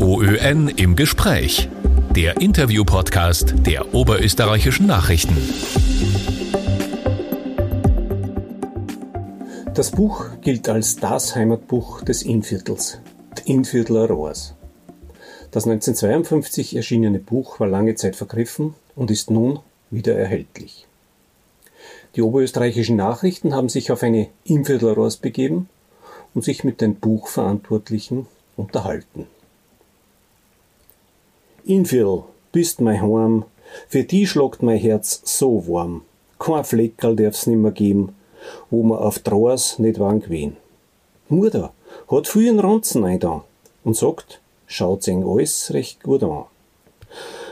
OÖN im Gespräch. Der Interview-Podcast der Oberösterreichischen Nachrichten. Das Buch gilt als das Heimatbuch des Innviertels, Innviertler Rohrs. Das 1952 erschienene Buch war lange Zeit vergriffen und ist nun wieder erhältlich. Die oberösterreichischen Nachrichten haben sich auf eine Innviertler Rohrs begeben und sich mit den Buchverantwortlichen unterhalten. Infil, bist mein Heim, für die schlagt mein Herz so warm. Kein Fleckerl darf's nimmer geben, wo man auf Drohs nicht waren gewesen. Mutter hat viel in Ranzen einda und sagt, schaut's eng alles recht gut an.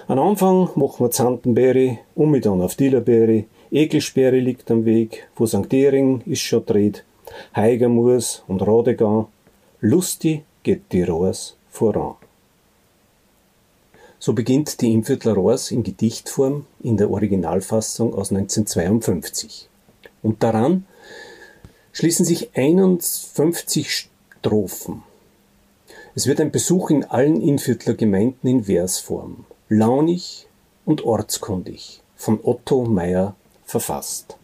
Am Anfang machen wir Zantenbeere, um mit dann auf Dillerbeere, Ekelsperre liegt am Weg, wo St. Ehring ist schon dreht, Heigermus und Radegan, lustig geht die Rohrs voran. So beginnt die Innviertler Rohrs in Gedichtform in der Originalfassung aus 1952. Und daran schließen sich 51 Strophen. Es wird ein Besuch in allen Innviertler Gemeinden in Versform, launig und ortskundig, von Otto Meyer verfasst.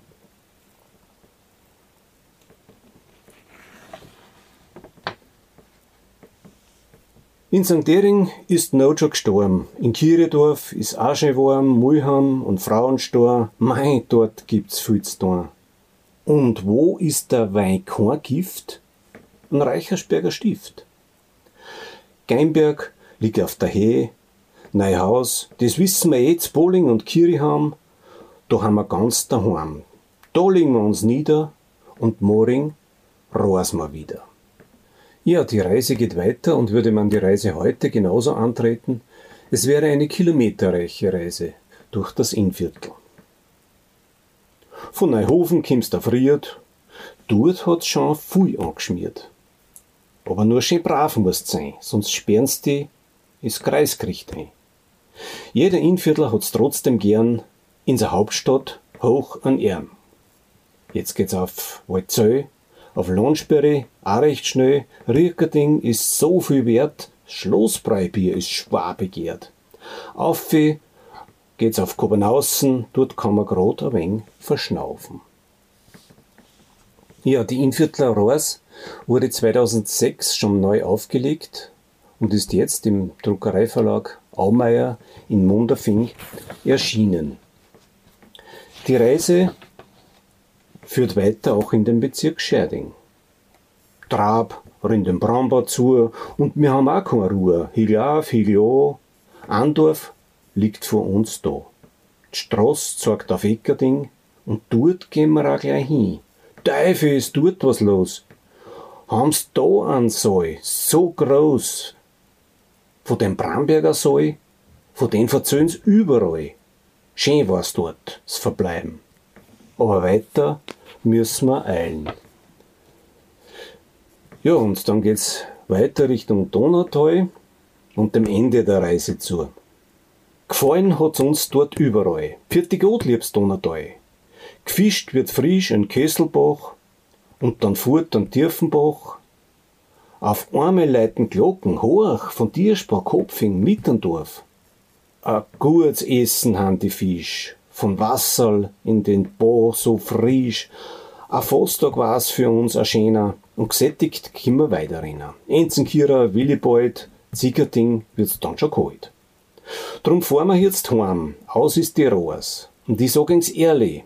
In St. Dering ist Nojo gestorben. In Kieredorf ist auch schon warm, Mulham und Frauenstor. Mei, dort gibt's viel zu tun. Und wo ist der Wein kein Gift? Ein Reichersberger Stift. Geinberg liegt auf der Höhe. Neuhaus, das wissen wir jetzt, Bowling und Kiriham. Da haben wir ganz daheim. Da legen wir uns nieder und morgen rosen wir wieder. Ja, die Reise geht weiter und würde man die Reise heute genauso antreten, es wäre eine kilometerreiche Reise durch das Innviertel. Von Neuhofen kommst du friert, dort hat's schon viel angeschmiert. Aber nur schön brav musst sein, sonst sperren's die ins Kreisgericht ein. Jeder Innviertler hat's trotzdem gern in der Hauptstadt hoch an Ehren. Jetzt geht's auf Waldzell, auf Lohnsperre, auch recht schnell. Riekerding ist so viel wert, Schlossbreibier ist schwer begehrt. Auf geht's auf Kopenhausen, dort kann man grad ein wenig verschnaufen. Ja, die Inviertler Rohrs wurde 2006 schon neu aufgelegt und ist jetzt im Druckereiverlag Aumeier in Munderfing erschienen. Die Reise führt weiter auch in den Bezirk Scherding. Trab rennt den Brambau zu und wir haben auch keine Ruhe. Higel an. Andorf liegt vor uns da. Die Straße zeigt auf Eckerding und dort gehen wir auch gleich hin. Teufel ist dort was los. Haben's da einen Saal, so groß. Von dem Bramberger Saal, von den verzöhn's überall. Schön war's dort, das Verbleiben. Aber weiter müssen wir eilen. Ja, und dann geht's weiter Richtung Donautal und dem Ende der Reise zu. Gefallen hat's uns dort überall. Vierte Gott liebst Donautal. Gefischt wird frisch ein Kesselbach und dann fuhrt an Tiefenbach. Auf einmal leiten Glocken hoch von Tierspar Kopfing Mitterndorf. A gutes Essen han die Fisch von Wasserl in den Bo so frisch. A Fosstag war's für uns a schöner und gesättigt kimmer weiter rennen. Enzenkira, Willibald, Ziegerting wird's dann schon kalt. Drum fahren wir jetzt heim, aus ist die Rohrs. Und ich sag ihns ehrlich,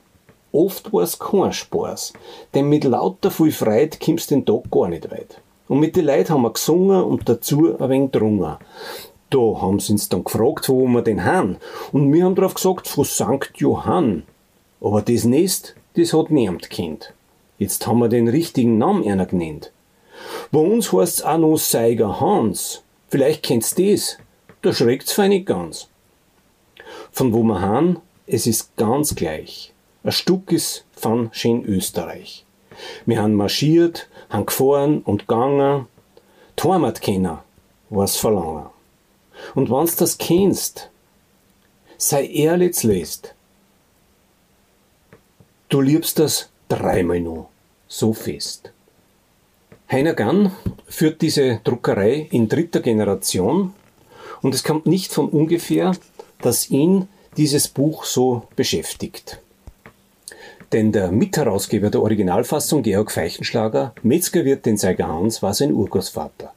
oft war's kein Spaß, denn mit lauter viel Freit kommst den Tag gar nicht weit. Und mit den Leuten haben wir gesungen und dazu ein wenig drungen. Da haben sie uns dann gefragt, wo wir den haben. Und wir haben drauf gesagt, von St. Johann. Aber das Nest, das hat niemand kennt. Jetzt haben wir den richtigen Namen einer genannt. Bei uns heißt's auch noch Seiger Hans. Vielleicht kennst das. Da schreckt's fein nicht ganz. Von wo wir haben, es ist ganz gleich. Ein Stück ist von schön Österreich. Wir haben marschiert, haben gefahren und gegangen. Heimat kennen, was verlangen. Und wenn's das kennst, sei ehrlich lest. Du liebst das dreimal nur, so fest. Heiner Gann führt diese Druckerei in dritter Generation Und es kommt nicht von ungefähr, dass ihn dieses Buch so beschäftigt. Denn der Mitherausgeber der Originalfassung, Georg Feichenschlager, Metzgerwirt den Seiger Hans, war sein Urgroßvater.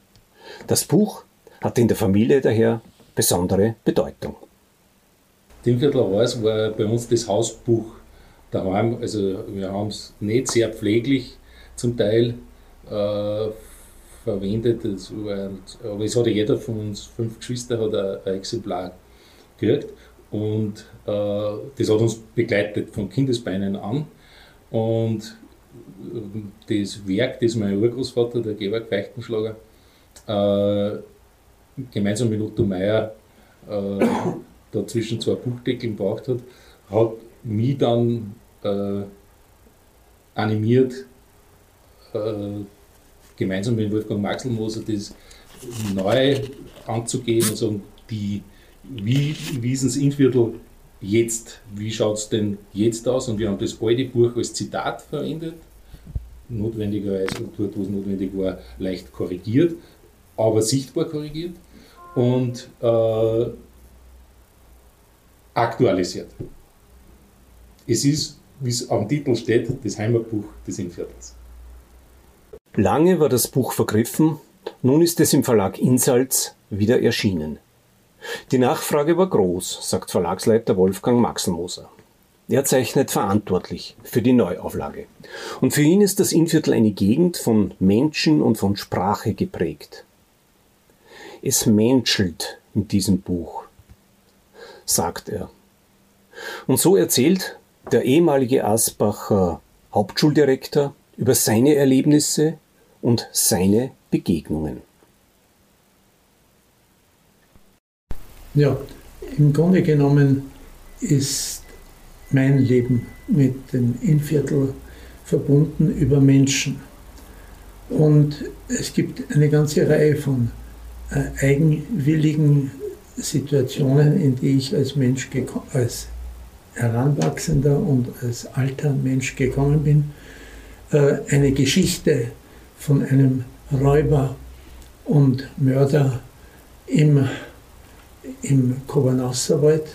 Das Buch hat in der Familie daher besondere Bedeutung. Dimviertler Haus war bei uns das Hausbuch daheim. Also wir haben es nicht sehr pfleglich zum Teil äh, verwendet. War, aber es hat jeder von uns, fünf Geschwister, hat ein, ein Exemplar gekriegt. Und äh, das hat uns begleitet von Kindesbeinen an. Und äh, das Werk, das mein Urgroßvater, der Georg Feichtenschlager, äh, gemeinsam mit Otto Meyer äh, da zwischen zwei Buchdeckeln gebraucht hat, hat mich dann äh, animiert, äh, gemeinsam mit Wolfgang Maxelmoser das neu anzugehen und sagen, die, wie, wie ist das Innviertel jetzt, wie schaut es denn jetzt aus? Und wir haben das alte Buch als Zitat verwendet, notwendigerweise dort, wo es notwendig war, leicht korrigiert, aber sichtbar korrigiert und äh, aktualisiert. Es ist, wie es am Titel steht, das Heimatbuch des Innviertels. Lange war das Buch vergriffen, nun ist es im Verlag Insalz wieder erschienen. Die Nachfrage war groß, sagt Verlagsleiter Wolfgang Maxelmoser. Er zeichnet verantwortlich für die Neuauflage. Und für ihn ist das Innviertel eine Gegend von Menschen und von Sprache geprägt. Es menschelt in diesem Buch, sagt er. Und so erzählt der ehemalige Asbacher Hauptschuldirektor über seine Erlebnisse und seine Begegnungen. Ja, im Grunde genommen ist mein Leben mit dem Innviertel verbunden über Menschen. Und es gibt eine ganze Reihe von äh, eigenwilligen Situationen, in die ich als Mensch als Heranwachsender und als alter Mensch gekommen bin. Äh, eine Geschichte von einem Räuber und Mörder im, im Kobernasserwald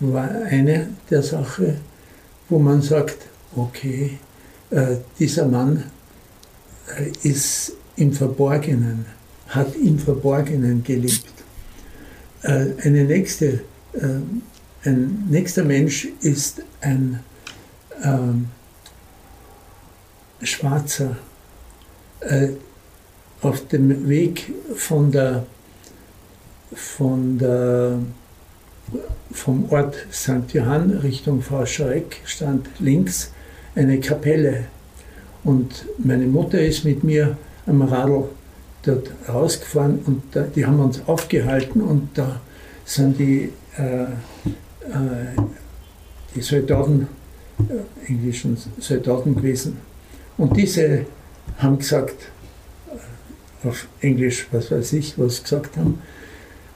war eine der Sachen, wo man sagt, okay, äh, dieser Mann äh, ist im Verborgenen hat im Verborgenen gelebt. Äh, eine nächste, äh, ein nächster Mensch ist ein ähm, Schwarzer äh, auf dem Weg von der, von der, vom Ort St. Johann Richtung Frau Schreck stand links eine Kapelle. Und meine Mutter ist mit mir am Radl dort rausgefahren und da, die haben uns aufgehalten und da sind die, äh, äh, die Soldaten, äh, englischen Soldaten gewesen. Und diese haben gesagt, äh, auf Englisch, was weiß ich, was gesagt haben.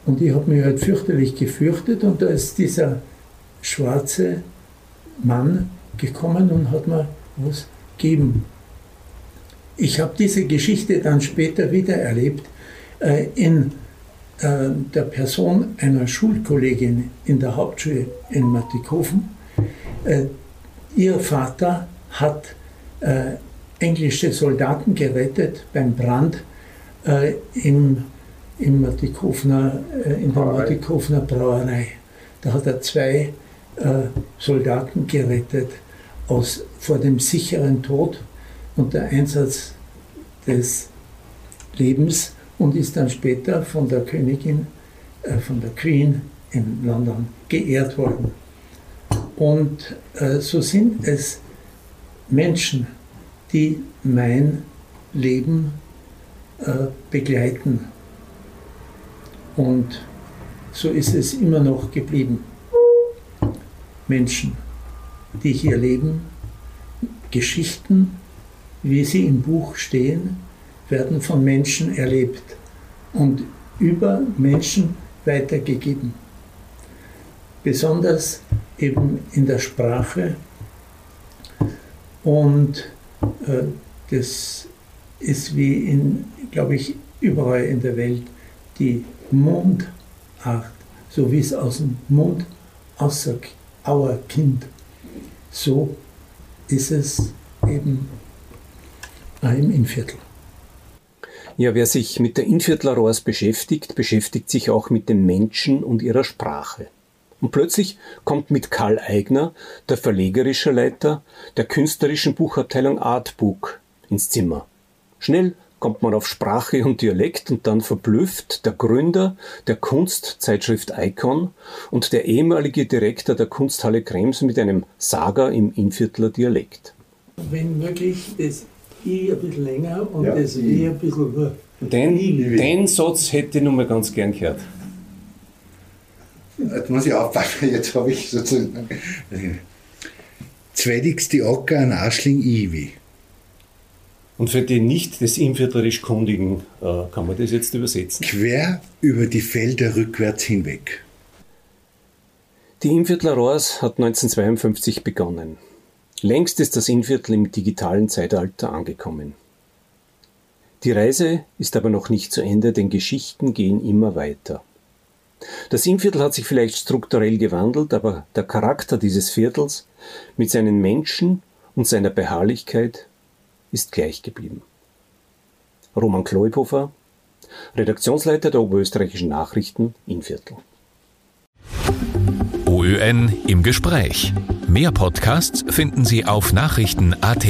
Und ich habe mich halt fürchterlich gefürchtet und da ist dieser schwarze Mann gekommen und hat mir was gegeben. Ich habe diese Geschichte dann später wieder erlebt äh, in äh, der Person einer Schulkollegin in der Hauptschule in Mattighofen. Äh, ihr Vater hat äh, englische Soldaten gerettet beim Brand äh, im, im Mattighofener, äh, in der Mattighofener Brauerei. Da hat er zwei Soldaten gerettet aus, vor dem sicheren Tod und der Einsatz des Lebens und ist dann später von der Königin, äh, von der Queen in London geehrt worden. Und äh, so sind es Menschen, die mein Leben äh, begleiten. Und so ist es immer noch geblieben. Menschen, die hier leben, Geschichten, wie sie im Buch stehen, werden von Menschen erlebt und über Menschen weitergegeben. Besonders eben in der Sprache. Und äh, das ist wie in, glaube ich, überall in der Welt die Mund, Art, so wie es aus dem Mund aussagt, auer Kind, so ist es eben im Innviertel. Ja, wer sich mit der Innviertler Rohrs beschäftigt, beschäftigt sich auch mit den Menschen und ihrer Sprache. Und plötzlich kommt mit Karl Eigner, der verlegerische Leiter der künstlerischen Buchabteilung Artbook, ins Zimmer. Schnell kommt man auf Sprache und Dialekt und dann verblüfft der Gründer der Kunstzeitschrift Icon und der ehemalige Direktor der Kunsthalle Krems mit einem Saga im Innviertler Dialekt. Wenn möglich, das I ein bisschen länger und ja, das W ein bisschen. Den, den Satz hätte ich noch mal ganz gern gehört. Jetzt muss ich aufpassen, jetzt habe ich sozusagen. Zweidigste Acker an Aschling Iwi. Und für die nicht des Inviertlerisch Kundigen äh, kann man das jetzt übersetzen? Quer über die Felder rückwärts hinweg. Die Inviertler Rohrs hat 1952 begonnen. Längst ist das Innviertel im digitalen Zeitalter angekommen. Die Reise ist aber noch nicht zu Ende, denn Geschichten gehen immer weiter. Das Innviertel hat sich vielleicht strukturell gewandelt, aber der Charakter dieses Viertels mit seinen Menschen und seiner Beharrlichkeit ist gleich geblieben. Roman Kloiphofer, Redaktionsleiter der Oberösterreichischen Nachrichten Innviertel. OÖN im Gespräch. Mehr Podcasts finden Sie auf Nachrichten.at.